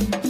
Llegó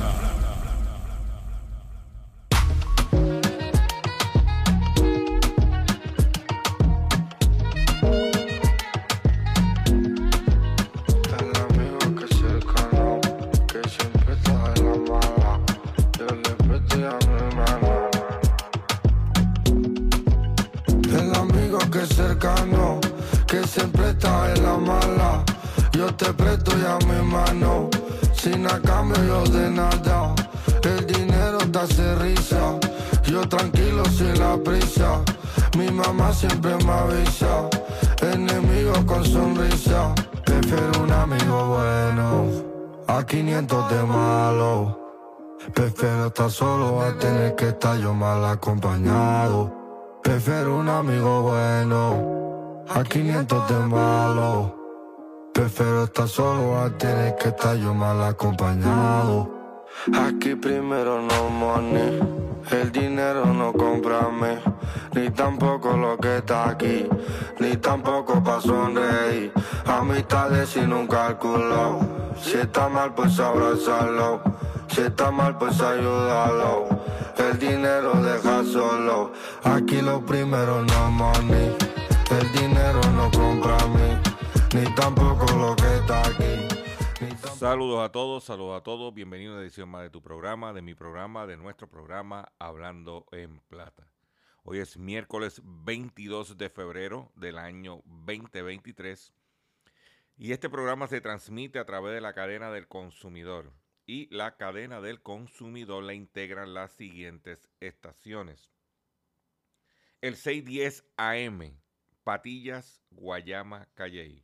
Acompañado. Aquí primero no money, el dinero no comprame, ni tampoco lo que está aquí, ni tampoco pa' sonreír. Amistades sin un cálculo, si está mal pues abrazarlo, si está mal pues ayudarlo. El dinero deja solo, aquí lo primero no money, el dinero no comprame, ni tampoco lo que está aquí. Saludos a todos, saludos a todos. Bienvenido a una edición más de tu programa, de mi programa, de nuestro programa Hablando en Plata. Hoy es miércoles 22 de febrero del año 2023 y este programa se transmite a través de la cadena del consumidor y la cadena del consumidor la integran las siguientes estaciones. El 610 AM, Patillas, Guayama, Calley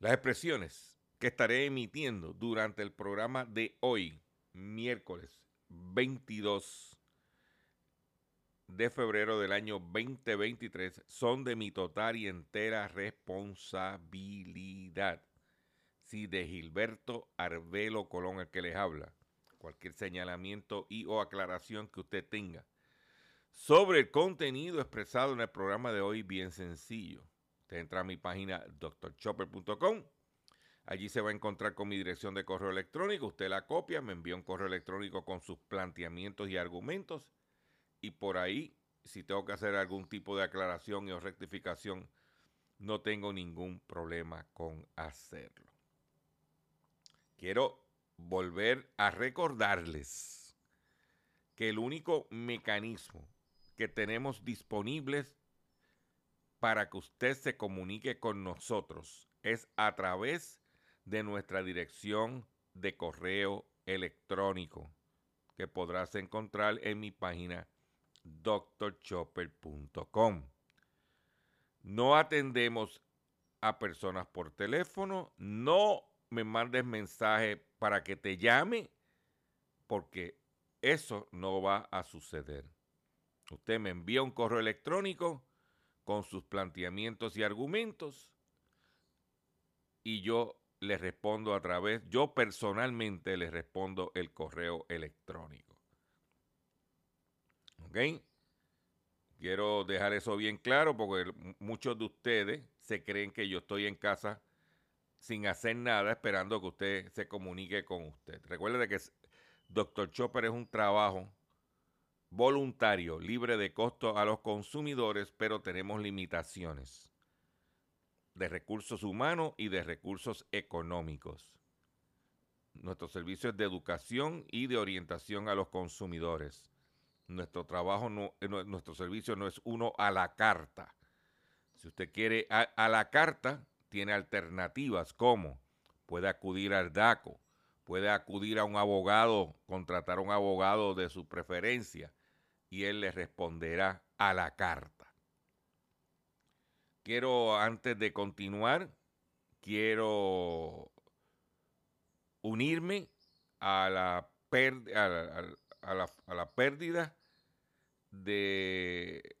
Las expresiones que estaré emitiendo durante el programa de hoy, miércoles 22 de febrero del año 2023, son de mi total y entera responsabilidad. Si de Gilberto Arbelo Colón, el que les habla, cualquier señalamiento y o aclaración que usted tenga sobre el contenido expresado en el programa de hoy, bien sencillo. Usted entra a mi página drchopper.com. Allí se va a encontrar con mi dirección de correo electrónico. Usted la copia, me envía un correo electrónico con sus planteamientos y argumentos. Y por ahí, si tengo que hacer algún tipo de aclaración y o rectificación, no tengo ningún problema con hacerlo. Quiero volver a recordarles que el único mecanismo que tenemos disponibles para que usted se comunique con nosotros es a través de nuestra dirección de correo electrónico que podrás encontrar en mi página drchopper.com. No atendemos a personas por teléfono, no me mandes mensaje para que te llame, porque eso no va a suceder. Usted me envía un correo electrónico con sus planteamientos y argumentos y yo les respondo a través, yo personalmente les respondo el correo electrónico. ¿Ok? Quiero dejar eso bien claro porque muchos de ustedes se creen que yo estoy en casa sin hacer nada esperando que usted se comunique con usted. Recuerde que Dr. Chopper es un trabajo voluntario, libre de costo a los consumidores, pero tenemos limitaciones de recursos humanos y de recursos económicos. Nuestro servicio es de educación y de orientación a los consumidores. Nuestro trabajo, eh, nuestro servicio no es uno a la carta. Si usted quiere a, la carta, tiene alternativas como puede acudir al DACO, puede acudir a un abogado, contratar a un abogado de su preferencia y él le responderá a la carta. Quiero, antes de continuar, quiero unirme a la, a la, pérdida de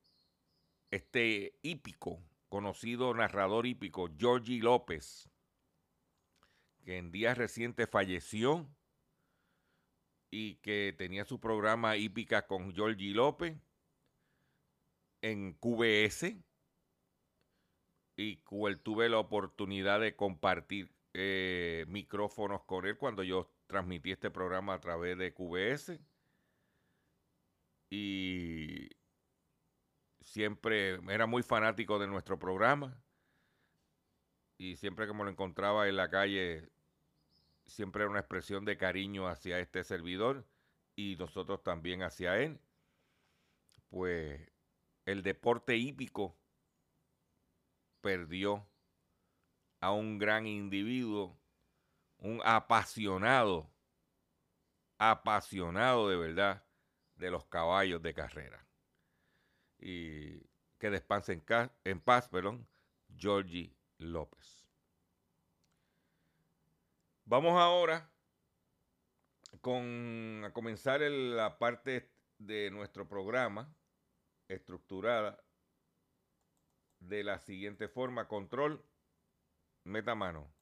este hípico, conocido narrador hípico, Georgie López, que en días recientes falleció y que tenía su programa hípica con Georgie López en QBS y tuve la oportunidad de compartir eh, micrófonos con él cuando yo transmití este programa a través de QBS. Y siempre era muy fanático de nuestro programa. Y siempre que me lo encontraba en la calle, siempre era una expresión de cariño hacia este servidor y nosotros también hacia él. Pues el deporte hípico perdió a un gran individuo, un apasionado, apasionado de verdad de los caballos de carrera. Y que despanse en, en paz, perdón, Georgie López. Vamos ahora con, a comenzar la parte de nuestro programa estructurada de la siguiente forma. Control, meta mano.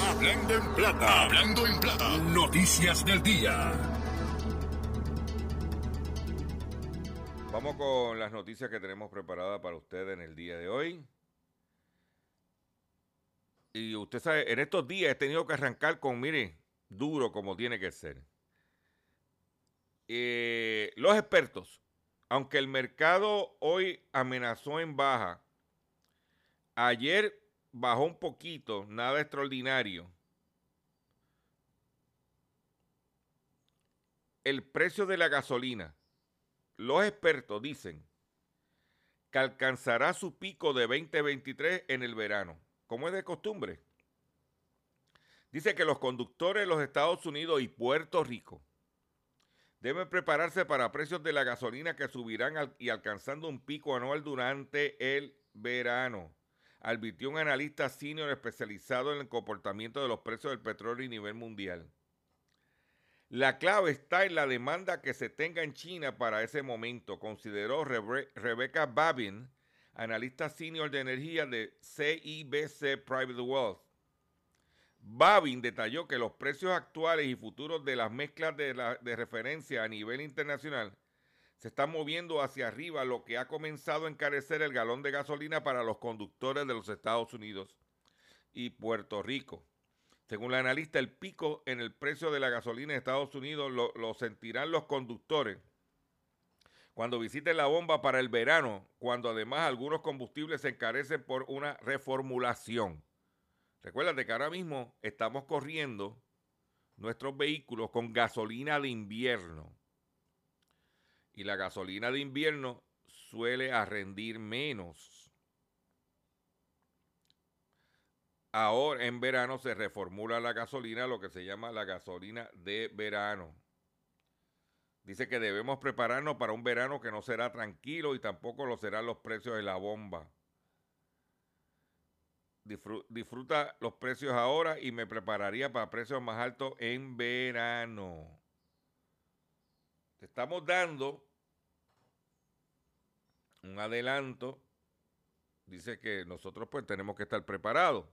Hablando en plata, hablando en plata. Noticias del día. Vamos con las noticias que tenemos preparadas para ustedes en el día de hoy. Y usted sabe, en estos días he tenido que arrancar con, mire, duro como tiene que ser. Eh, los expertos aunque el mercado hoy amenazó en baja, ayer bajó un poquito, nada extraordinario. El precio de la gasolina, los expertos dicen que alcanzará su pico de 2023 en el verano, como es de costumbre. Dice que los conductores de los Estados Unidos y Puerto Rico deben prepararse para precios de la gasolina que subirán y alcanzando un pico anual durante el verano, advirtió un analista senior especializado en el comportamiento de los precios del petróleo a nivel mundial. La clave está en la demanda que se tenga en China para ese momento, consideró Rebecca Babin, analista senior de energía de CIBC Private Wealth. Babin detalló que los precios actuales y futuros de las mezclas de, referencia a nivel internacional se están moviendo hacia arriba, lo que ha comenzado a encarecer el galón de gasolina para los conductores de los Estados Unidos y Puerto Rico. Según la analista, el pico en el precio de la gasolina en Estados Unidos lo, lo sentirán los conductores cuando visiten la bomba para el verano, cuando además algunos combustibles se encarecen por una reformulación. Recuérdate que ahora mismo estamos corriendo nuestros vehículos con gasolina de invierno. Y la gasolina de invierno suele a rendir menos. Ahora en verano se reformula la gasolina, lo que se llama la gasolina de verano. Dice que debemos prepararnos para un verano que no será tranquilo y tampoco lo serán los precios de la bomba disfruta los precios ahora y me prepararía para precios más altos en verano. Te estamos dando un adelanto. Dice que nosotros pues tenemos que estar preparados.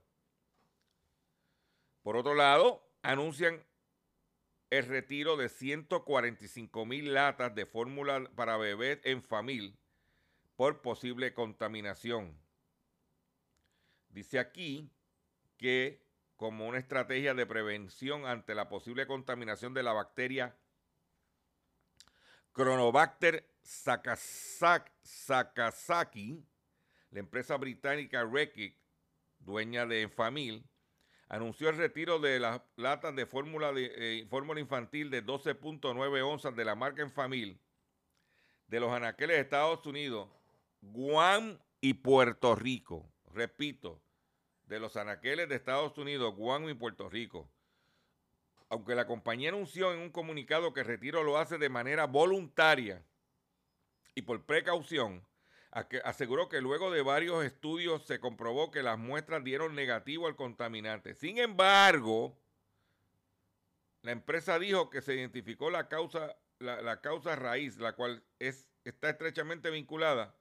Por otro lado, anuncian el retiro de 145 mil latas de fórmula para bebés en familia por posible contaminación. Dice aquí que como una estrategia de prevención ante la posible contaminación de la bacteria Chronobacter sakazaki, la empresa británica Reckitt, dueña de Enfamil, anunció el retiro de las latas de fórmula, eh, fórmula infantil de 12.9 onzas de la marca Enfamil de los anaqueles de Estados Unidos, Guam y Puerto Rico. Repito, de los anaqueles de Estados Unidos, Guam y Puerto Rico. Aunque la compañía anunció en un comunicado que el retiro lo hace de manera voluntaria y por precaución, aseguró que luego de varios estudios se comprobó que las muestras dieron negativo al contaminante. Sin embargo, la empresa dijo que se identificó la causa, la, causa raíz, la cual es, está estrechamente vinculada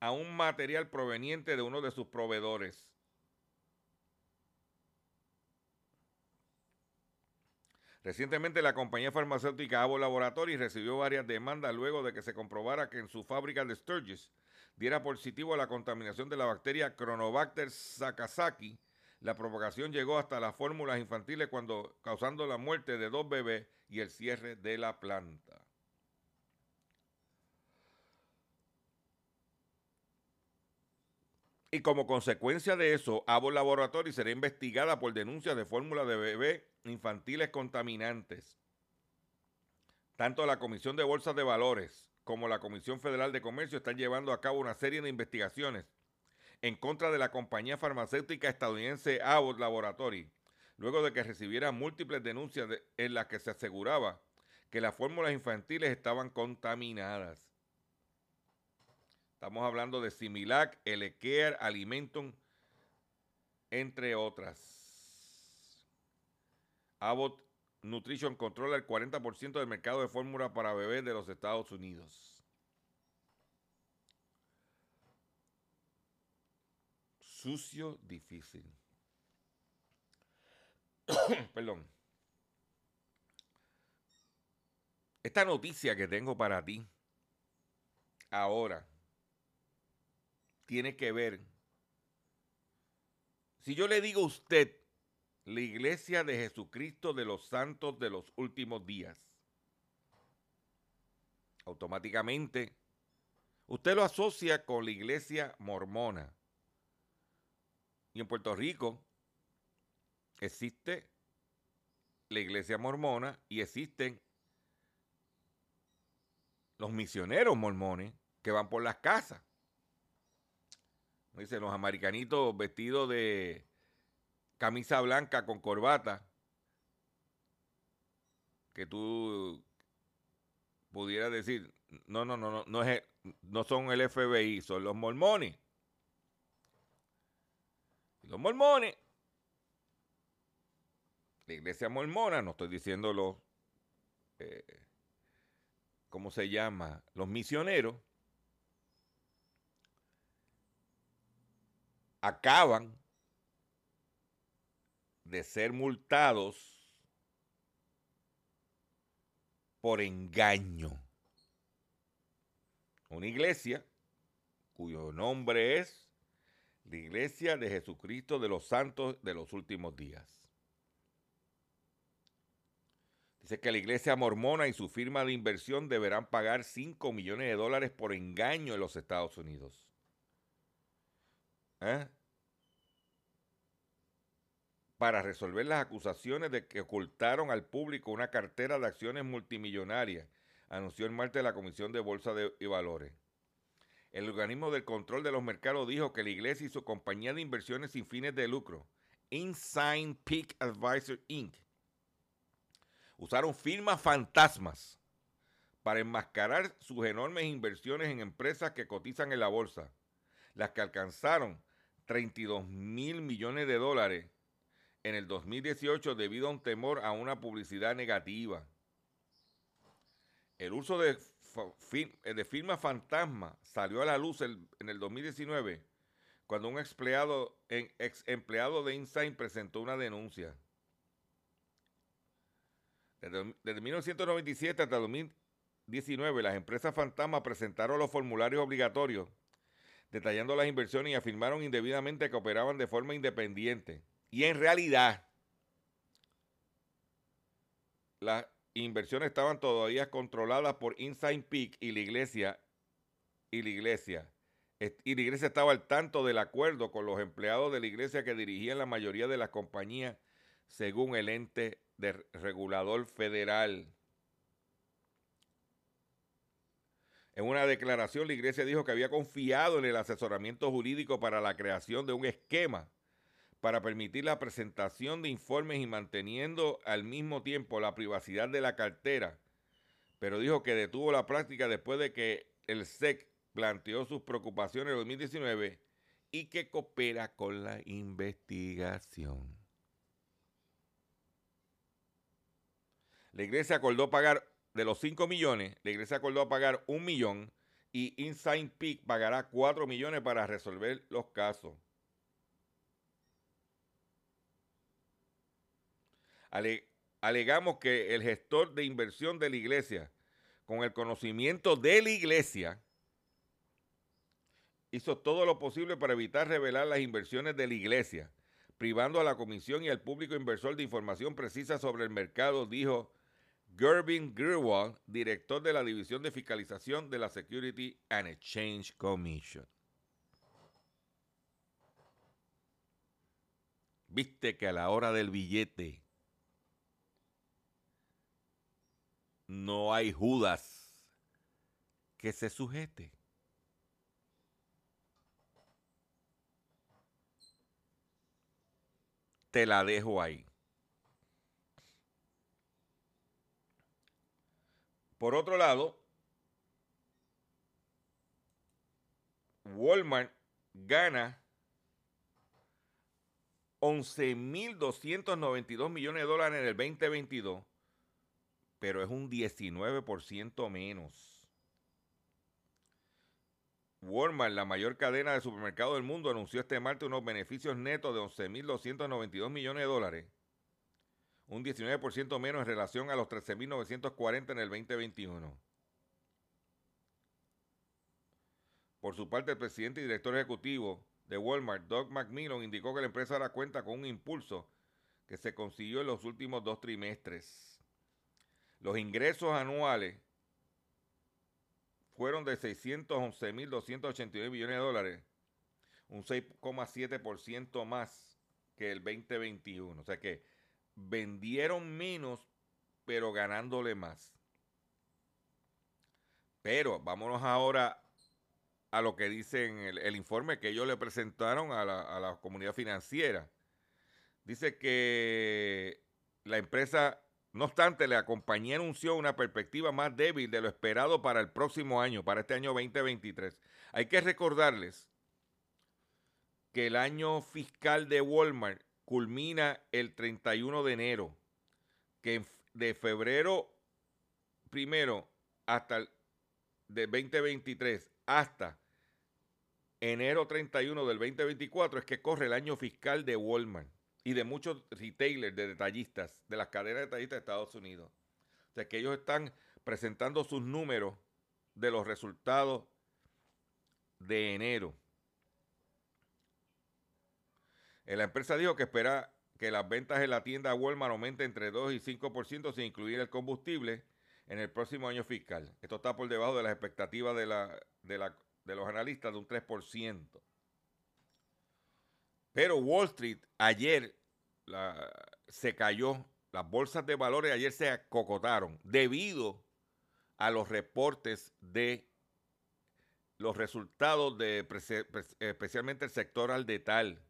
a un material proveniente de uno de sus proveedores. Recientemente la compañía farmacéutica Avo Laboratories recibió varias demandas luego de que se comprobara que en su fábrica de Sturgis diera positivo a la contaminación de la bacteria Chronobacter sakazaki. La propagación llegó hasta las fórmulas infantiles cuando causando la muerte de dos bebés y el cierre de la planta. Y como consecuencia de eso, Avo Laboratories será investigada por denuncias de fórmula de bebé infantiles contaminantes. Tanto la Comisión de Bolsas de Valores como la Comisión Federal de Comercio están llevando a cabo una serie de investigaciones en contra de la compañía farmacéutica estadounidense Abbott Laboratory, luego de que recibiera múltiples denuncias en las que se aseguraba que las fórmulas infantiles estaban contaminadas. Estamos hablando de Similac, Elequer, Alimentum, entre otras. Abbott Nutrition controla el 40% del mercado de fórmula para bebés de los Estados Unidos. Sucio, difícil. Perdón. Esta noticia que tengo para ti ahora tiene que ver. Si yo le digo a usted la iglesia de Jesucristo de los santos de los últimos días. Automáticamente, usted lo asocia con la iglesia mormona. Y en Puerto Rico existe la iglesia mormona y existen los misioneros mormones que van por las casas. Dicen los americanitos vestidos de camisa blanca con corbata, que tú pudieras decir, no, no, no, no, no, es, no son el FBI, son los mormones. los mormones, la iglesia mormona, no estoy diciendo los, eh, ¿cómo se llama? Los misioneros, acaban de ser multados por engaño. Una iglesia cuyo nombre es la Iglesia de Jesucristo de los Santos de los Últimos Días. Dice que la iglesia mormona y su firma de inversión deberán pagar 5 millones de dólares por engaño en los Estados Unidos. ¿Eh? para resolver las acusaciones de que ocultaron al público una cartera de acciones multimillonarias, anunció el martes la Comisión de Bolsa de, y Valores. El organismo del control de los mercados dijo que la iglesia y su compañía de inversiones sin fines de lucro, Insign Peak Advisor Inc., usaron firmas fantasmas para enmascarar sus enormes inversiones en empresas que cotizan en la bolsa, las que alcanzaron 32 mil millones de dólares en el 2018 debido a un temor a una publicidad negativa. El uso de, de firma fantasma salió a la luz en el 2019 cuando un empleado, ex empleado de InSign presentó una denuncia. Desde, desde 1997 hasta 2019, las empresas fantasma presentaron los formularios obligatorios detallando las inversiones y afirmaron indebidamente que operaban de forma independiente. Y en realidad, las inversiones estaban todavía controladas por Inside Peak y la iglesia. Y la iglesia. Y la iglesia estaba al tanto del acuerdo con los empleados de la iglesia que dirigían la mayoría de las compañías según el ente de regulador federal. En una declaración, la iglesia dijo que había confiado en el asesoramiento jurídico para la creación de un esquema para permitir la presentación de informes y manteniendo al mismo tiempo la privacidad de la cartera, pero dijo que detuvo la práctica después de que el SEC planteó sus preocupaciones en 2019 y que coopera con la investigación. La iglesia acordó pagar de los 5 millones, la iglesia acordó pagar un millón y Inside Peak pagará 4 millones para resolver los casos. alegamos que el gestor de inversión de la iglesia, con el conocimiento de la iglesia, hizo todo lo posible para evitar revelar las inversiones de la iglesia, privando a la comisión y al público inversor de información precisa sobre el mercado, dijo Gervin Grewal, director de la División de Fiscalización de la Security and Exchange Commission. Viste que a la hora del billete no hay Judas que se sujete. Te la dejo ahí. Por otro lado, Walmart gana 11.292 millones de dólares en el 2022, pero es un 19% menos. Walmart, la mayor cadena de supermercados del mundo, anunció este martes unos beneficios netos de 11.292 millones de dólares un 19% menos en relación a los 13.940 en el 2021. Por su parte, el presidente y director ejecutivo de Walmart, Doug McMillan, indicó que la empresa ahora cuenta con un impulso que se consiguió en los últimos dos trimestres. Los ingresos anuales fueron de 611.289 millones de dólares, un 6,7% más que el 2021. O sea que vendieron menos, pero ganándole más. Pero vámonos ahora a lo que dicen el, informe que ellos le presentaron a la, a la comunidad financiera. Dice que la empresa, no obstante, la compañía anunció una perspectiva más débil de lo esperado para el próximo año, para este año 2023. Hay que recordarles que el año fiscal de Walmart culmina el 31 de enero, que de febrero primero hasta el de 2023 hasta enero 31 del 2024 es que corre el año fiscal de Walmart y de muchos retailers, de detallistas, de las cadenas de detallistas de Estados Unidos. O sea que ellos están presentando sus números de los resultados de enero. Eh, la empresa dijo que espera que las ventas en la tienda Walmart aumenten entre 2 y 5% sin incluir el combustible en el próximo año fiscal. Esto está por debajo de las expectativas de, los analistas de un 3%. Pero Wall Street ayer se cayó, las bolsas de valores ayer se acocotaron debido a los reportes de los resultados de especialmente el sector al detal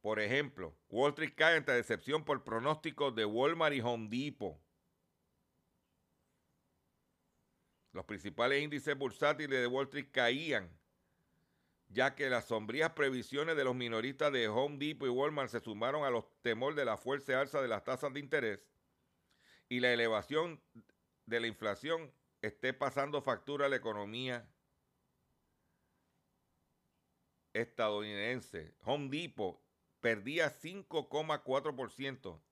por ejemplo, Wall Street cae ante decepción por pronósticos de Walmart y Home Depot. Los principales índices bursátiles de Wall Street caían, ya que las sombrías previsiones de los minoristas de Home Depot y Walmart se sumaron a los temores de la fuerza alza de las tasas de interés y la elevación de la inflación esté pasando factura a la economía estadounidense, Home Depot, perdía 5,4%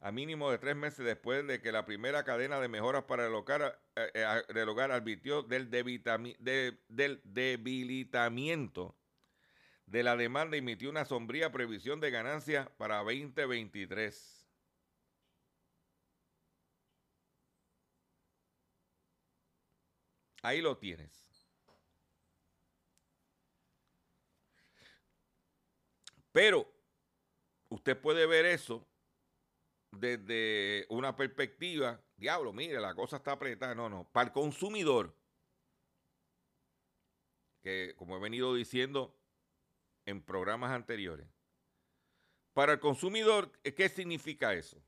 a mínimo de tres meses después de que la primera cadena de mejoras para el hogar, eh, eh, advirtió del, del debilitamiento de la demanda y emitió una sombría previsión de ganancias para 2023. Ahí lo tienes. Pero usted puede ver eso desde una perspectiva, diablo, mire, la cosa está apretada. No, no, para el consumidor, que como he venido diciendo en programas anteriores, para el consumidor, ¿qué significa eso?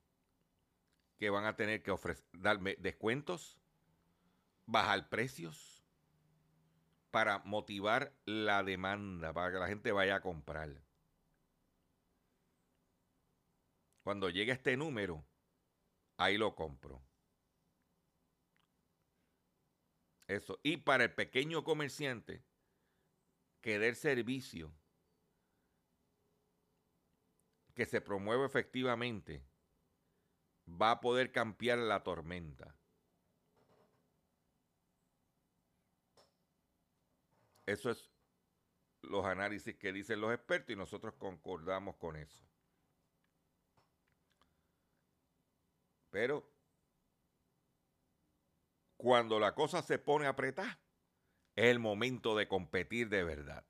Que van a tener que ofrecer, darme descuentos, bajar precios, para motivar la demanda, para que la gente vaya a comprar. Cuando llegue este número, ahí lo compro. Eso. Y para el pequeño comerciante, que dé servicio que se promueve efectivamente, va a poder cambiar la tormenta. Eso es los análisis que dicen los expertos y nosotros concordamos con eso. Pero cuando la cosa se pone apretada, es el momento de competir de verdad.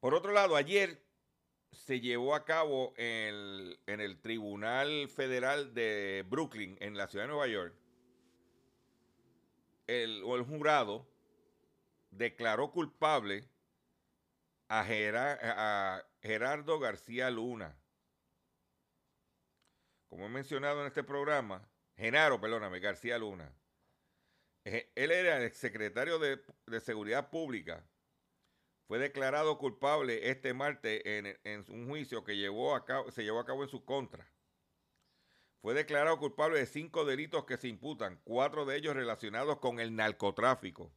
Por otro lado, ayer se llevó a cabo en el, Tribunal Federal de Brooklyn, en la ciudad de Nueva York, el, el jurado declaró culpable a Gerardo García Luna como he mencionado en este programa, Genaro, perdóname, García Luna. Él era el secretario de, Seguridad Pública. Fue declarado culpable este martes en, un juicio que se llevó a cabo en su contra. Fue declarado culpable de cinco delitos que se imputan, cuatro de ellos relacionados con el narcotráfico.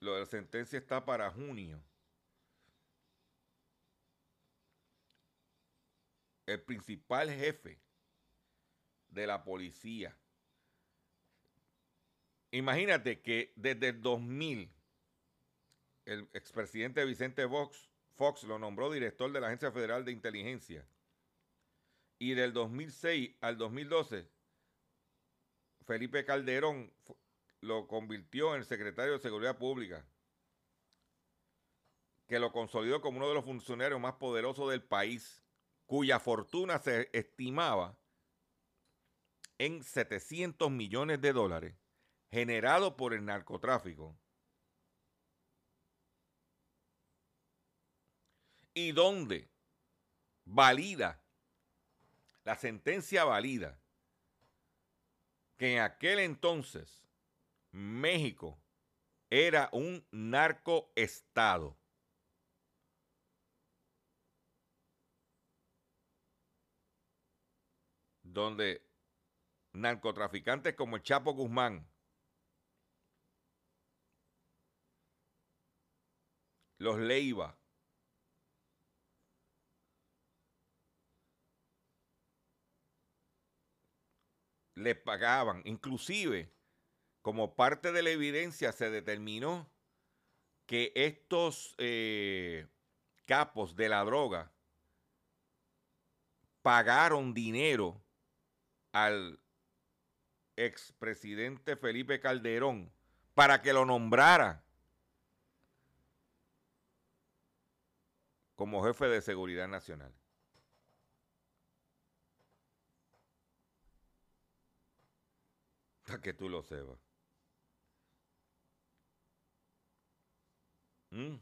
Lo de la sentencia está para junio. El principal jefe de la policía. Imagínate que desde el 2000 el expresidente Vicente Fox, Fox lo nombró director de la Agencia Federal de Inteligencia. Y del 2006 al 2012, Felipe Calderón lo convirtió en secretario de Seguridad Pública, que lo consolidó como uno de los funcionarios más poderosos del país, cuya fortuna se estimaba en 700 millones de dólares, generado por el narcotráfico. Y donde valida, la sentencia valida, que en aquel entonces México era un narcoestado. Donde narcotraficantes como el Chapo Guzmán, los Leiva, le pagaban, inclusive como parte de la evidencia se determinó que estos eh, capos de la droga pagaron dinero al expresidente Felipe Calderón para que lo nombrara como jefe de seguridad nacional. Para que tú lo sepas. Mm.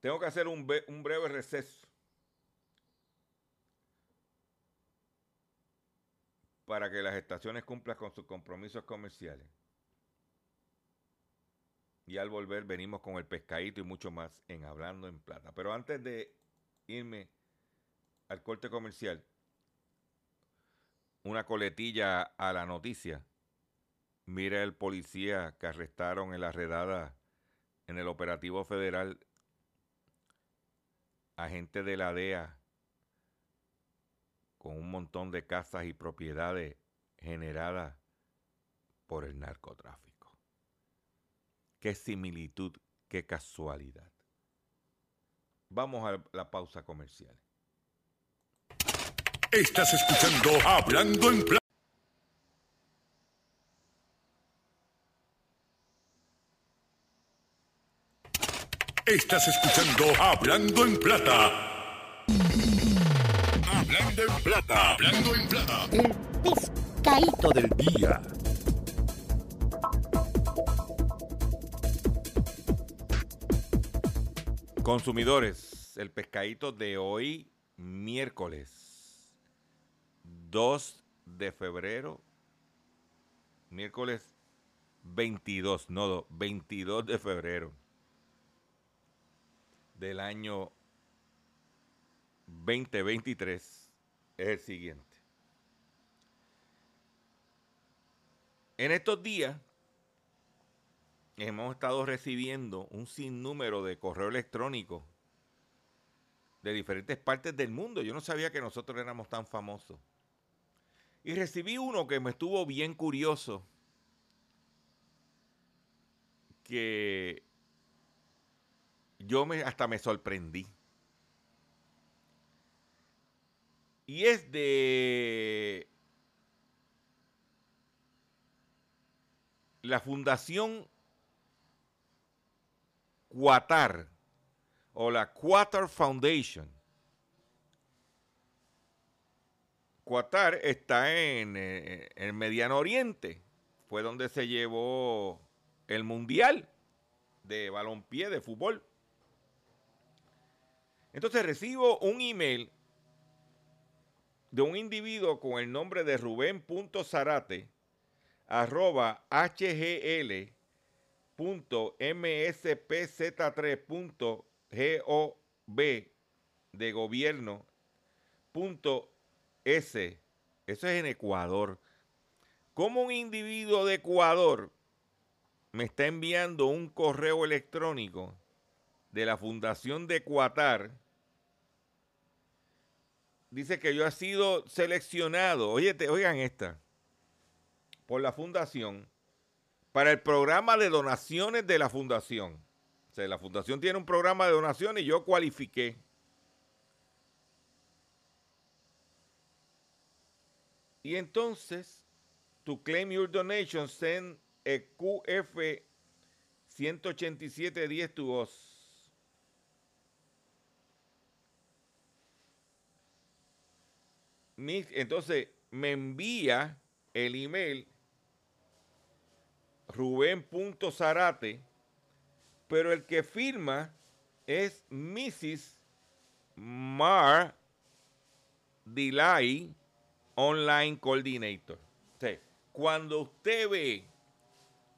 Tengo que hacer un, breve receso para que las estaciones cumplan con sus compromisos comerciales. Y al volver venimos con el pescadito y mucho más en Hablando en Plata. Pero antes de irme al corte comercial, una coletilla a la noticia. Mira el policía que arrestaron en la redada en el operativo federal, agente de la DEA, con un montón de casas y propiedades generadas por el narcotráfico. Qué similitud, qué casualidad. Vamos a la pausa comercial. Estás escuchando Hablando en. Estás escuchando Hablando en Plata. Hablando en Plata. Hablando en Plata. El pescadito del día. Consumidores, el pescadito de hoy, miércoles 2 de febrero, miércoles 22, no, 22 de febrero del año 2023 es el siguiente. En estos días hemos estado recibiendo un sinnúmero de correo electrónico de diferentes partes del mundo. Yo no sabía que nosotros éramos tan famosos. Y recibí uno que me estuvo bien curioso, que yo me, hasta me sorprendí. Y es de la Fundación Qatar o la Qatar Foundation. Qatar está en eh, el Mediano Oriente. Fue donde se llevó el Mundial de balompié, de fútbol. Entonces recibo un email de un individuo con el nombre de Rubén.zarate arroba hgl .mspz3.gov de gobierno punto S. Eso es en Ecuador. Como un individuo de Ecuador me está enviando un correo electrónico de la Fundación de Qatar, dice que yo he sido seleccionado, oigan esta, por la Fundación para el programa de donaciones de la fundación. O sea, la fundación tiene un programa de donaciones y yo cualifiqué. Y entonces, to claim your donation, send a QF 18710 to us. Entonces, me envía el email Rubén.zarate, pero el que firma es Mrs. Mar Delay Online Coordinator. cuando usted ve,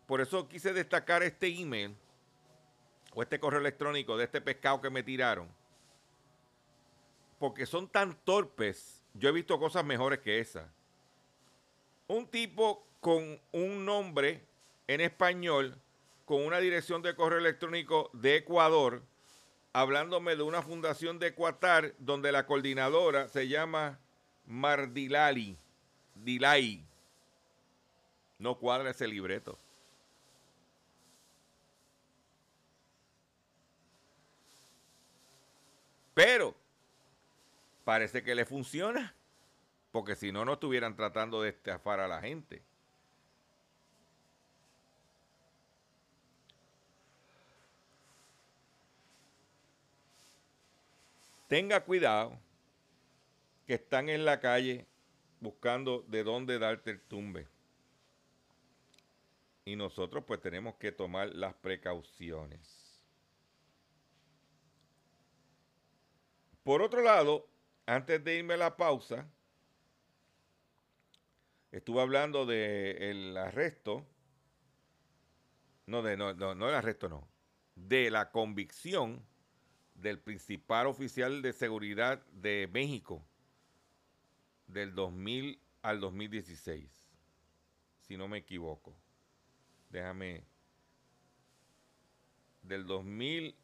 por eso quise destacar este email o este correo electrónico de este pescado que me tiraron, porque son tan torpes. Yo he visto cosas mejores que esa. Un tipo con un nombre en español con una dirección de correo electrónico de Ecuador, hablándome de una fundación de Qatar donde la coordinadora se llama Mardilali, Dilay. No cuadra ese libreto. Pero parece que le funciona, porque si no, no estuvieran tratando de estafar a la gente. Tenga cuidado que están en la calle buscando de dónde darte el tumbe. Y nosotros pues tenemos que tomar las precauciones. Por otro lado, antes de irme a la pausa, estuve hablando del arresto, no, de, no, no, no el arresto, no, de la convicción del principal oficial de seguridad de México del 2000 al 2016, si no me equivoco. Déjame. Del 2000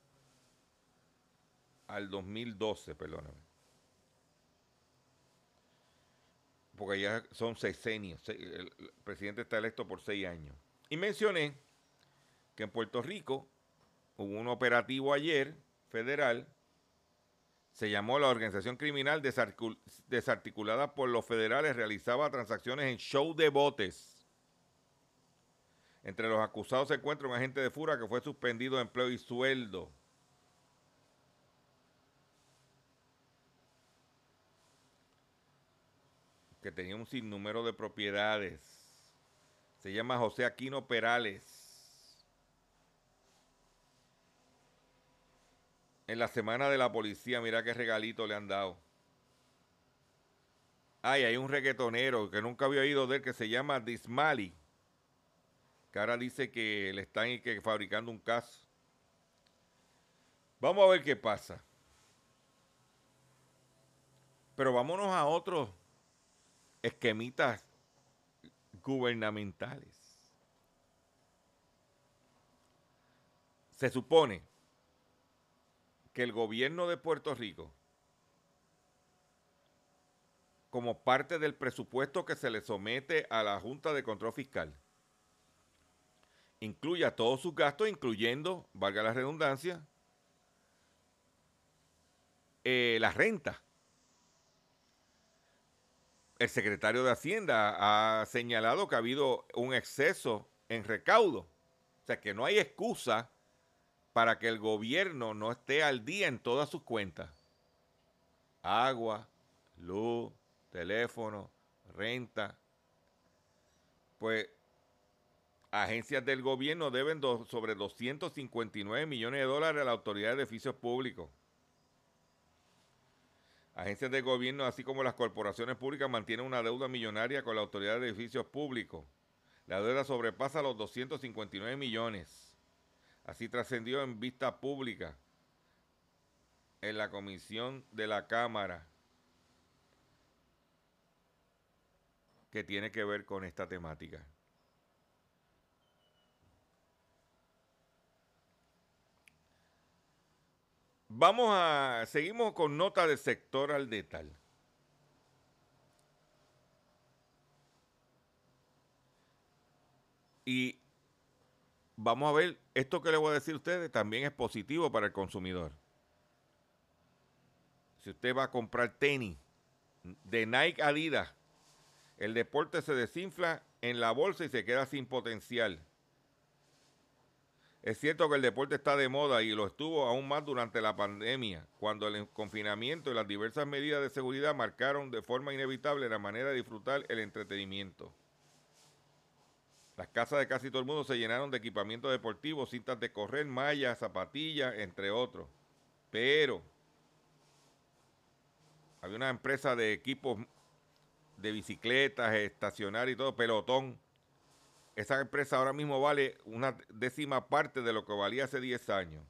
al 2012, perdóname. Porque ya son sexenios. El presidente está electo por seis años. Y mencioné que en Puerto Rico hubo un operativo ayer federal, se llamó la organización criminal desarticulada por los federales, realizaba transacciones en show de botes. Entre los acusados se encuentra un agente de Fura que fue suspendido de empleo y sueldo. Que tenía un sinnúmero de propiedades. Se llama José Aquino Perales. En la semana de la policía, mira qué regalito le han dado. Ay, hay un reggaetonero que nunca había oído de él que se llama Dismali. Que ahora dice que le están fabricando un caso. Vamos a ver qué pasa. Pero vámonos a otros esquemitas gubernamentales. Se supone que el gobierno de Puerto Rico, como parte del presupuesto que se le somete a la Junta de Control Fiscal, incluya todos sus gastos, incluyendo, valga la redundancia, eh, la renta. El secretario de Hacienda ha señalado que ha habido un exceso en recaudo. O sea, que no hay excusa para que el gobierno no esté al día en todas sus cuentas. Agua, luz, teléfono, renta. Pues agencias del gobierno deben sobre 259 millones de dólares a la Autoridad de Edificios Públicos. Agencias del gobierno, así como las corporaciones públicas, mantienen una deuda millonaria con la Autoridad de Edificios Públicos. La deuda sobrepasa los 259 millones. Así trascendió en vista pública en la comisión de la Cámara que tiene que ver con esta temática. Vamos a, seguimos con nota de sector al detal. Y vamos a ver, esto que le voy a decir a ustedes también es positivo para el consumidor. Si usted va a comprar tenis de Nike Adidas, el deporte se desinfla en la bolsa y se queda sin potencial. Es cierto que el deporte está de moda y lo estuvo aún más durante la pandemia, cuando el confinamiento y las diversas medidas de seguridad marcaron de forma inevitable la manera de disfrutar el entretenimiento. Las casas de casi todo el mundo se llenaron de equipamiento deportivo, cintas de correr, mallas, zapatillas, entre otros. Pero había una empresa de equipos de bicicletas, estacionarios y todo, pelotón. Esa empresa ahora mismo vale una décima parte de lo que valía hace 10 años.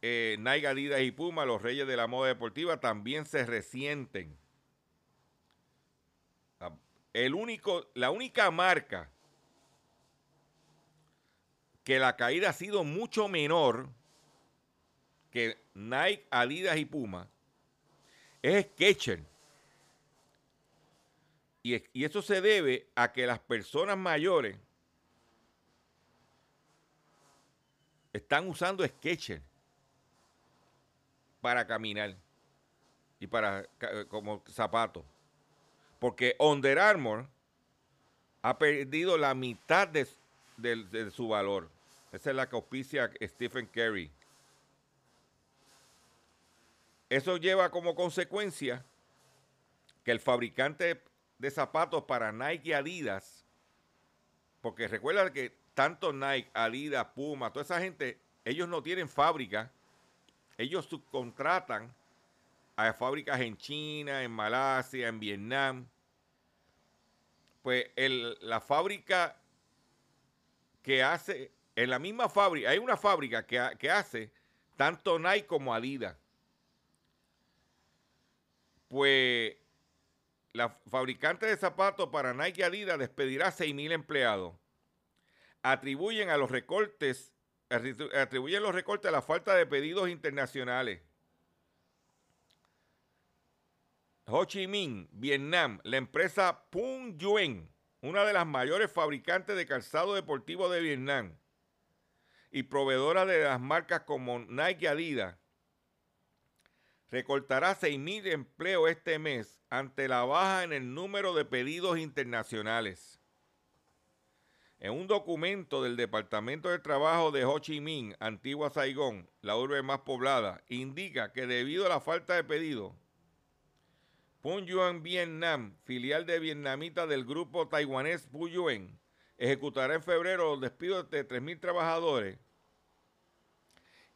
Eh, Nike, Adidas y Puma, los reyes de la moda deportiva, también se resienten el único, la única marca que la caída ha sido mucho menor que Nike, Adidas y Puma es Skechers. Y, eso se debe a que las personas mayores están usando Skechers para caminar y para como zapatos. Porque Under Armour ha perdido la mitad de, su valor. Esa es la que auspicia Stephen Curry. Eso lleva como consecuencia que el fabricante de zapatos para Nike y Adidas, porque recuerda que tanto Nike, Adidas, Puma, toda esa gente, ellos no tienen fábrica, ellos subcontratan hay fábricas en China, en Malasia, en Vietnam. Pues la fábrica que hace en la misma fábrica, hay una fábrica que, que hace tanto Nike como Adidas. Pues la fabricante de zapatos para Nike Adidas despedirá 6.000 empleados. Atribuyen a los recortes, atribuyen los recortes a la falta de pedidos internacionales. Ho Chi Minh, Vietnam, la empresa Pung Yuen, una de las mayores fabricantes de calzado deportivo de Vietnam y proveedora de las marcas como Nike Adidas, recortará 6.000 empleos este mes ante la baja en el número de pedidos internacionales. En un documento del Departamento de Trabajo de Ho Chi Minh, antigua Saigón, la urbe más poblada, indica que debido a la falta de pedidos, Punyuan Vietnam, filial de vietnamita del grupo taiwanés Punyuan, ejecutará en febrero los despidos de 3.000 trabajadores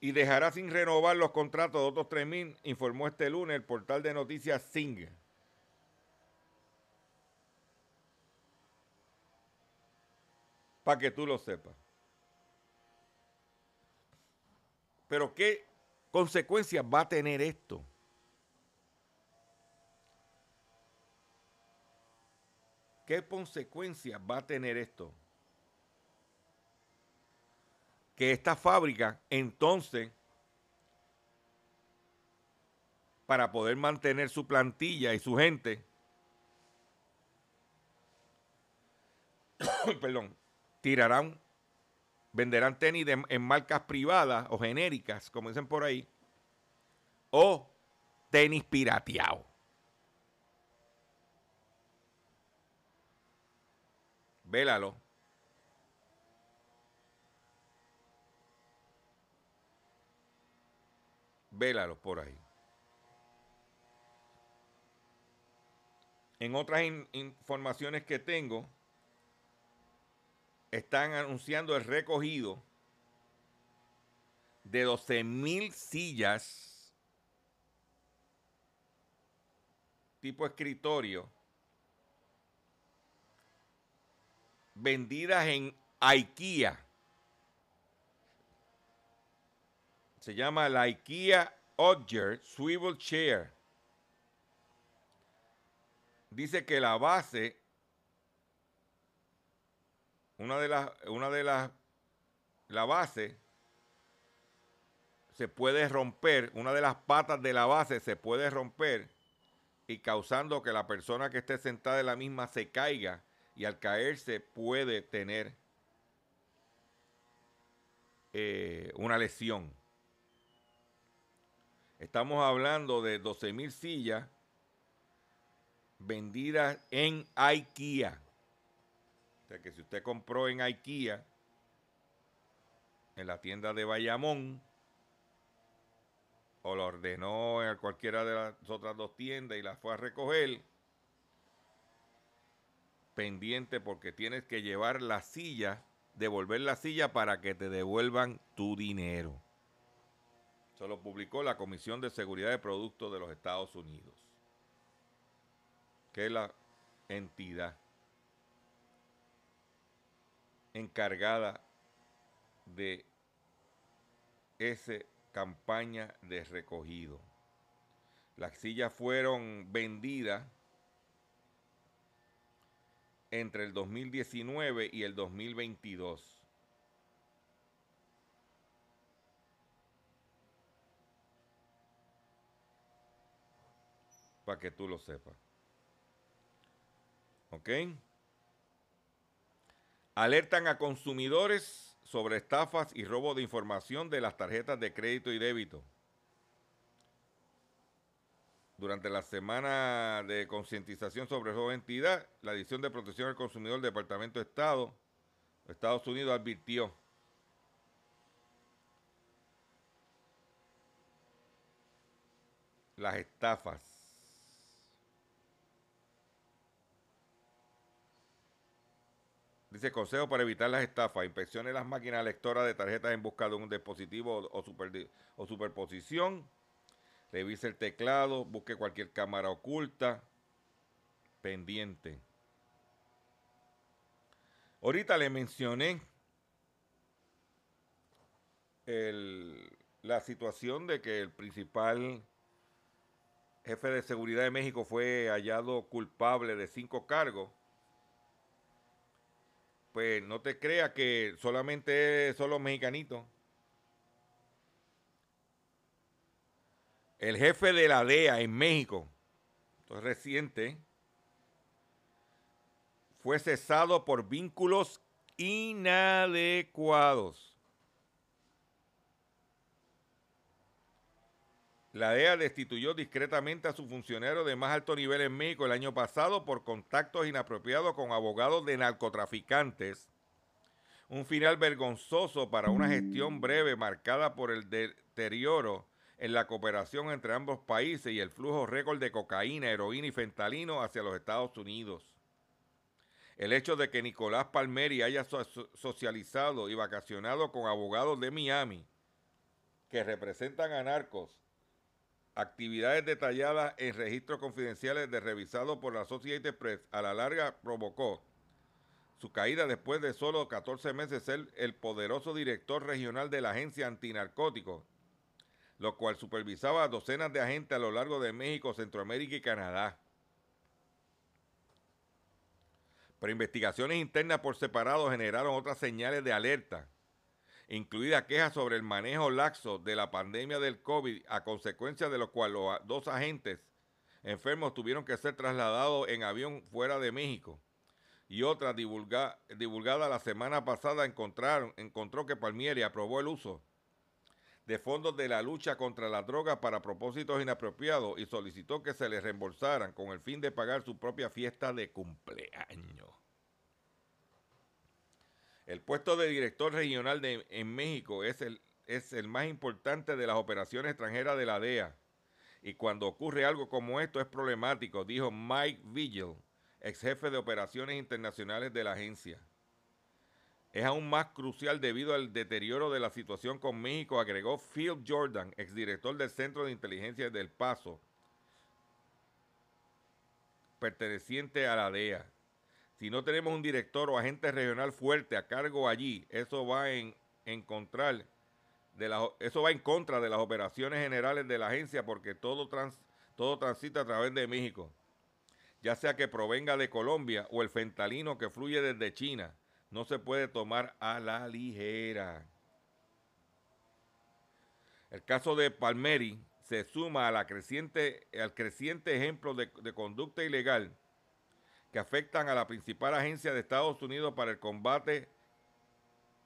y dejará sin renovar los contratos de otros 3.000, informó este lunes el portal de noticias Sing. Para que tú lo sepas. Pero ¿qué consecuencias va a tener esto? ¿Qué consecuencias va a tener esto? Que esta fábrica entonces, para poder mantener su plantilla y su gente, perdón, tirarán, venderán tenis en marcas privadas o genéricas, como dicen por ahí, o tenis pirateados. Vélalo. Vélalos por ahí. En otras informaciones que tengo, están anunciando el recogido de 12 mil sillas tipo escritorio vendidas en IKEA. Se llama la IKEA Odger Swivel Chair. Dice que la base, una de las, una de las, la base se puede romper, una de las patas de la base se puede romper y causando que la persona que esté sentada en la misma se caiga y al caerse puede tener eh, una lesión. Estamos hablando de 12 mil sillas vendidas en IKEA. O sea que si usted compró en IKEA, en la tienda de Bayamón, o lo ordenó en cualquiera de las otras dos tiendas y la fue a recoger, pendiente porque tienes que llevar la silla, devolver la silla para que te devuelvan tu dinero. Lo publicó la Comisión de Seguridad de Productos de los Estados Unidos, que es la entidad encargada de esa campaña de recogido. Las sillas fueron vendidas entre el 2019 y el 2022. Para que tú lo sepas. ¿Ok? Alertan a consumidores sobre estafas y robo de información de las tarjetas de crédito y débito. Durante la semana de concientización sobre robo entidad, la División de Protección al Consumidor del Departamento de Estado, Estados Unidos, advirtió las estafas Dice consejo para evitar las estafas. Inspeccione las máquinas lectoras de tarjetas en busca de un dispositivo o, superposición. Revise el teclado. Busque cualquier cámara oculta. Pendiente. Ahorita le mencioné la situación de que el principal jefe de seguridad de México fue hallado culpable de cinco cargos, pues no te creas que solamente son los mexicanitos. El jefe de la DEA en México, esto es reciente, fue cesado por vínculos inadecuados. La DEA destituyó discretamente a su funcionario de más alto nivel en México el año pasado por contactos inapropiados con abogados de narcotraficantes. Un final vergonzoso para una gestión breve marcada por el deterioro en la cooperación entre ambos países y el flujo récord de cocaína, heroína y fentalino hacia los Estados Unidos. El hecho de que Nicolás Palmeri haya socializado y vacacionado con abogados de Miami que representan a narcos actividades detalladas en registros confidenciales de revisado por la Associated Press a la larga provocó su caída después de solo 14 meses ser el poderoso director regional de la agencia antinarcóticos, lo cual supervisaba a docenas de agentes a lo largo de México, Centroamérica y Canadá. Pero investigaciones internas por separado generaron otras señales de alerta incluida quejas sobre el manejo laxo de la pandemia del COVID, a consecuencia de lo cual los dos agentes enfermos tuvieron que ser trasladados en avión fuera de México. Y otra divulgada la semana pasada encontraron, encontró que Palmieri aprobó el uso de fondos de la lucha contra la droga para propósitos inapropiados y solicitó que se les reembolsaran con el fin de pagar su propia fiesta de cumpleaños. El puesto de director regional de, en México es el, más importante de las operaciones extranjeras de la DEA. Y cuando ocurre algo como esto es problemático, dijo Mike Vigil, ex jefe de operaciones internacionales de la agencia. Es aún más crucial debido al deterioro de la situación con México, agregó Phil Jordan, exdirector del Centro de Inteligencia del Paso, perteneciente a la DEA. Si no tenemos un director o agente regional fuerte a cargo allí, eso va en, encontrar de la, eso va en contra de las operaciones generales de la agencia porque todo, todo transita a través de México, ya sea que provenga de Colombia o el fentalino que fluye desde China, no se puede tomar a la ligera. El caso de Palmeri se suma a la creciente, al creciente ejemplo de conducta ilegal que afectan a la principal agencia de Estados Unidos para el combate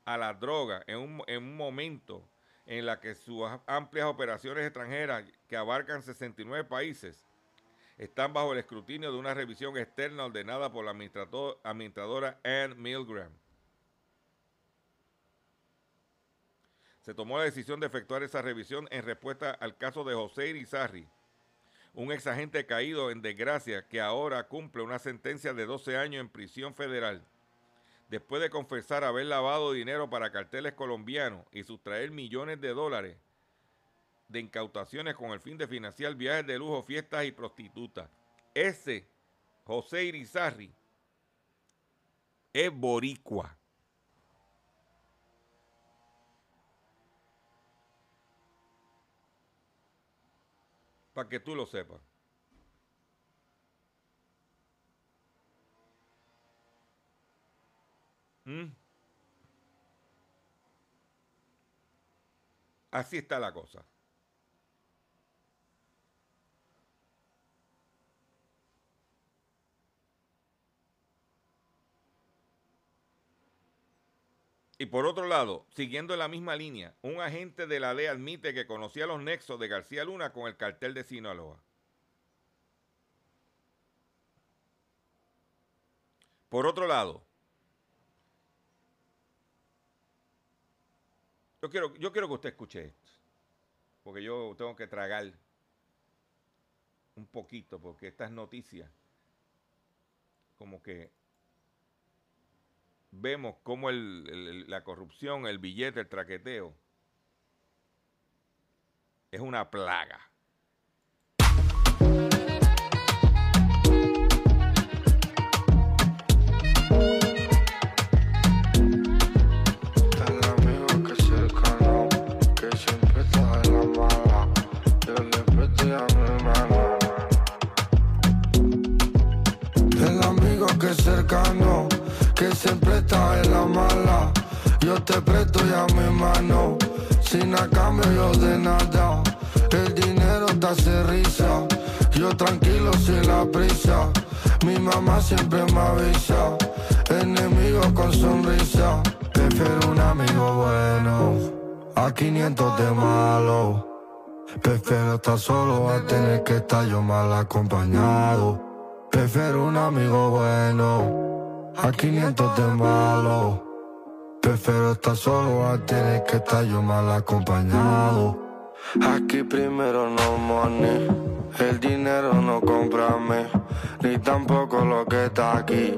a la droga en un, momento en la que sus amplias operaciones extranjeras, que abarcan 69 países, están bajo el escrutinio de una revisión externa ordenada por la administradora Ann Milgram. Se tomó la decisión de efectuar esa revisión en respuesta al caso de José Irizarry, un ex agente caído en desgracia que ahora cumple una sentencia de 12 años en prisión federal, después de confesar haber lavado dinero para carteles colombianos y sustraer millones de dólares de incautaciones con el fin de financiar viajes de lujo, fiestas y prostitutas. Ese José Irizarri es boricua. Para que tú lo sepas. ¿Mm? Así está la cosa. Y por otro lado, siguiendo la misma línea, un agente de la ley admite que conocía los nexos de García Luna con el cartel de Sinaloa. Por otro lado, yo quiero, yo quiero que usted escuche esto, porque yo tengo que tragar un poquito, porque estas noticias como que vemos cómo la corrupción, el billete, el traqueteo, es una plaga. Siempre está en la mala. Yo te presto ya mi mano, sin a cambio yo de nada. El dinero te hace risa, yo tranquilo sin la prisa. Mi mamá siempre me avisa, enemigo con sonrisa. Prefiero un amigo bueno a 500 de malo. Prefiero estar solo a tener que estar yo mal acompañado. Prefiero un amigo bueno a 500 de malo. Prefiero estar solo a tener que estar yo mal acompañado. Aquí primero no money, el dinero no compra ni tampoco lo que está aquí,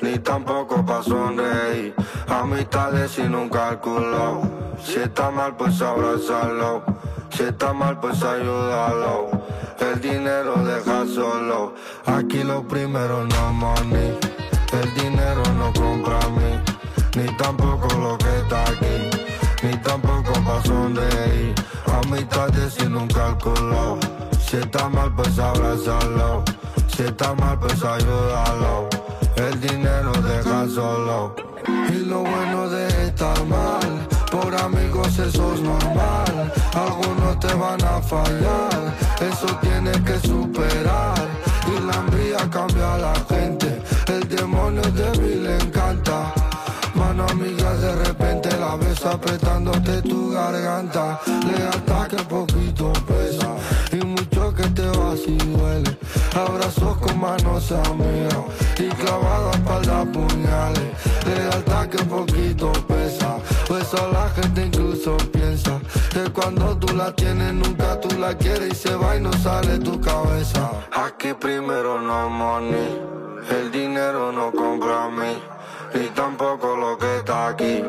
ni tampoco pa' sonreír. Amistades sin un cálculo, si está mal pues abrazarlo, si está mal pues ayudarlo. El dinero deja solo, aquí lo primero no money, el dinero no compra ni tampoco lo que está aquí, ni tampoco pa' sonreír. Amistades sin un cálculo, si está mal pues abrazarlo, si está mal pues ayudarlo. El dinero deja solo. Y lo bueno de estar mal, por amigos eso es normal. Algunos te van a fallar, eso tienes que superar. Y la envidia cambia a la gente, el demonio débil le encanta. Mano amiga de repente la ves apretándote tu garganta. Lealtad que poquito pesa. Y mucho que te va si duele. Abrazos con manos amigas. Y clavadas espalda puñales. Lealtad que poquito pesa. Pues la gente incluso piensa Cuando tú la tienes nunca tú la quieres y se va y no sale tu cabeza. Aquí primero no money. El dinero no compra a mí. Ni tampoco lo que está aquí,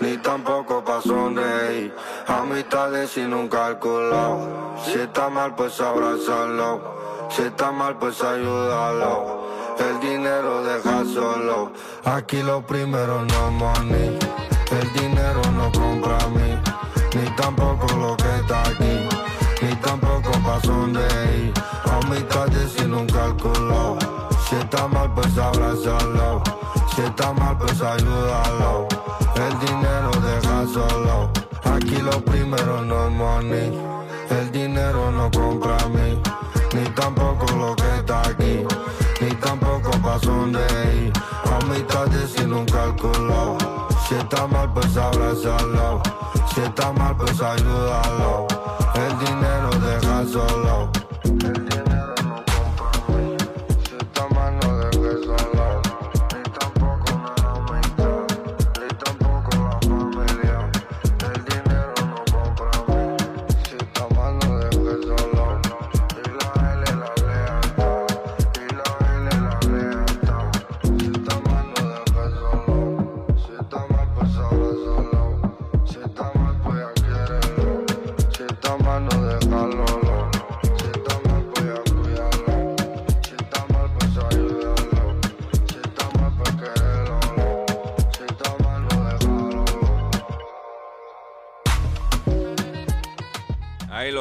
ni tampoco pa' sonreír. Amistades sin un cálculo, si está mal pues abrazarlo, si está mal pues ayudarlo. El dinero deja solo, aquí lo primero no money, el dinero no compra a mí, tampoco lo que está aquí, ni tampoco pa' sonreír. Amistades sin un cálculo, si está mal pues abrazarlo. Si está mal, pues ayúdalo. El dinero deja solo. Aquí lo primero no money. El dinero no compra a mí. Ni tampoco lo que está aquí. Ni tampoco pa' sonreír. Amistades sin un cálculo. Si está mal, pues abrazarlo. Si está mal, pues ayúdalo.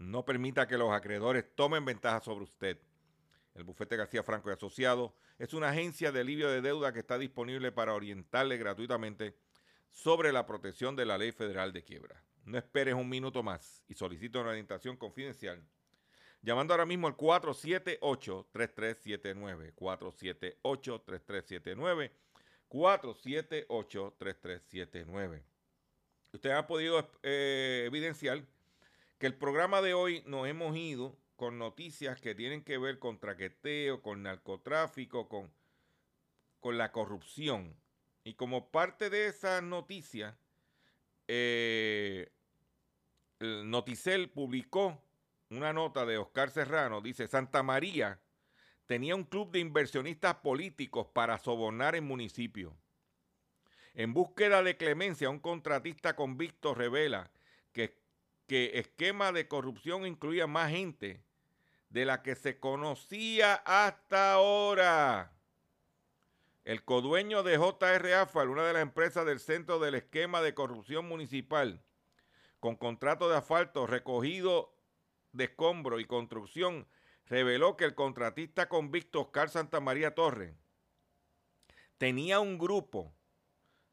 No permita que los acreedores tomen ventaja sobre usted. El bufete García Franco y Asociado es una agencia de alivio de deuda que está disponible para orientarle gratuitamente sobre la protección de la ley federal de quiebra. No esperes un minuto más y solicita una orientación confidencial llamando ahora mismo al 478-3379. 478-3379. 478-3379. Usted ha podido eh, evidenciar que el programa de hoy nos hemos ido con noticias que tienen que ver con traqueteo, con narcotráfico, con, con la corrupción. Y como parte de esas noticias, eh, Noticel publicó una nota de Oscar Serrano, dice, Santa María tenía un club de inversionistas políticos para sobornar el municipio. En búsqueda de clemencia, un contratista convicto revela que esquema de corrupción incluía más gente de la que se conocía hasta ahora. El codueño de JR Asfal, una de las empresas del centro del esquema de corrupción municipal, con contrato de asfalto, recogido de escombro y construcción, reveló que el contratista convicto Oscar Santamaría Torres tenía un grupo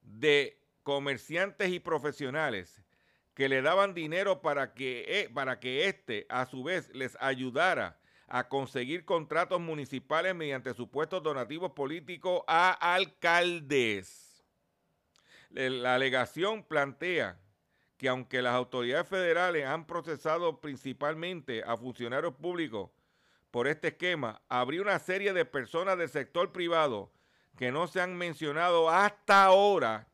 de comerciantes y profesionales que le daban dinero para que, eh, para que éste a su vez les ayudara a conseguir contratos municipales mediante supuestos donativos políticos a alcaldes. La alegación plantea que aunque las autoridades federales han procesado principalmente a funcionarios públicos por este esquema, habría una serie de personas del sector privado que no se han mencionado hasta ahora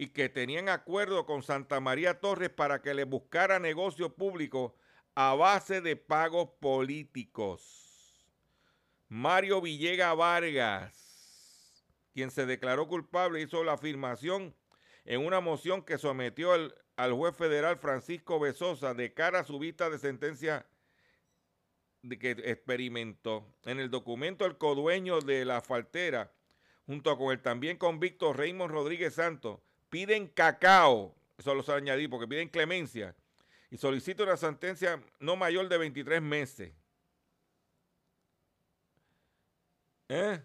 y que tenían acuerdo con Santa María Torres para que le buscara negocio público a base de pagos políticos. Mario Villega Vargas, quien se declaró culpable, hizo la afirmación en una moción que sometió al, juez federal Francisco Besosa de cara a su vista de sentencia que experimentó. En el documento, el codueño de la faltera, junto con el también convicto Raymond Rodríguez Santos, piden cacao, eso lo añadí porque piden clemencia, y solicita una sentencia no mayor de 23 meses. ¿Eh?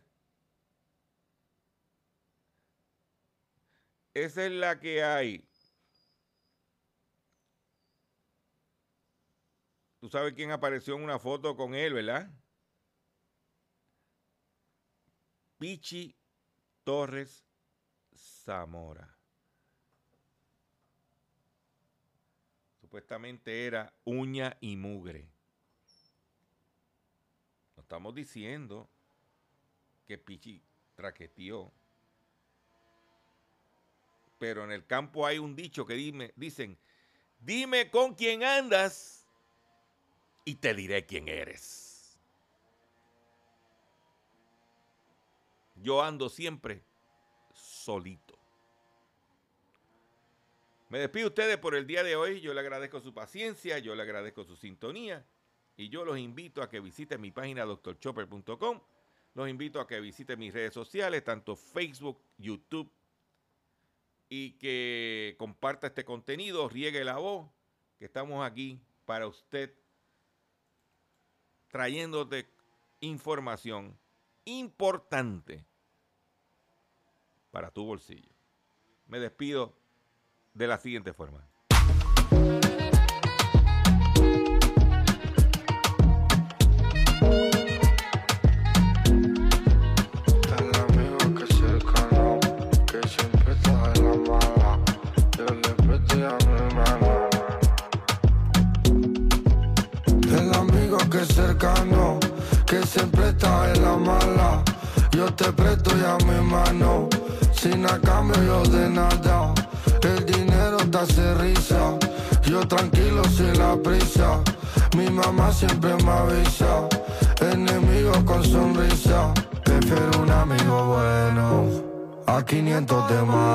Esa es la que hay. Tú sabes quién apareció en una foto con él, ¿verdad? Pichi Torres Zamora. Supuestamente era uña y mugre. No estamos diciendo que Pichi traqueteó. Pero en el campo hay un dicho que dime, dicen, dime con quién andas y te diré quién eres. Yo ando siempre solito. Me despido ustedes por el día de hoy. Yo le agradezco su paciencia, yo le agradezco su sintonía y yo los invito a que visiten mi página doctorchopper.com. Los invito a que visiten mis redes sociales, tanto Facebook, YouTube, y que comparta este contenido, riegue la voz, que estamos aquí para usted trayéndote información importante para tu bolsillo. Me despido de la siguiente forma. que siempre está en la mala. Yo te presto ya mi mano, sin a cambio de nada. Te hace risa, yo tranquilo sin la prisa. Mi mamá siempre me avisa, enemigo con sonrisa. Prefiero un amigo bueno a 500 de más.